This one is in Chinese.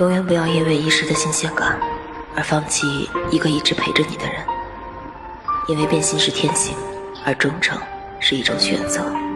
永远不要因为一时的新鲜感而放弃一个一直陪着你的人。因为变心是天性而忠诚是一种选择。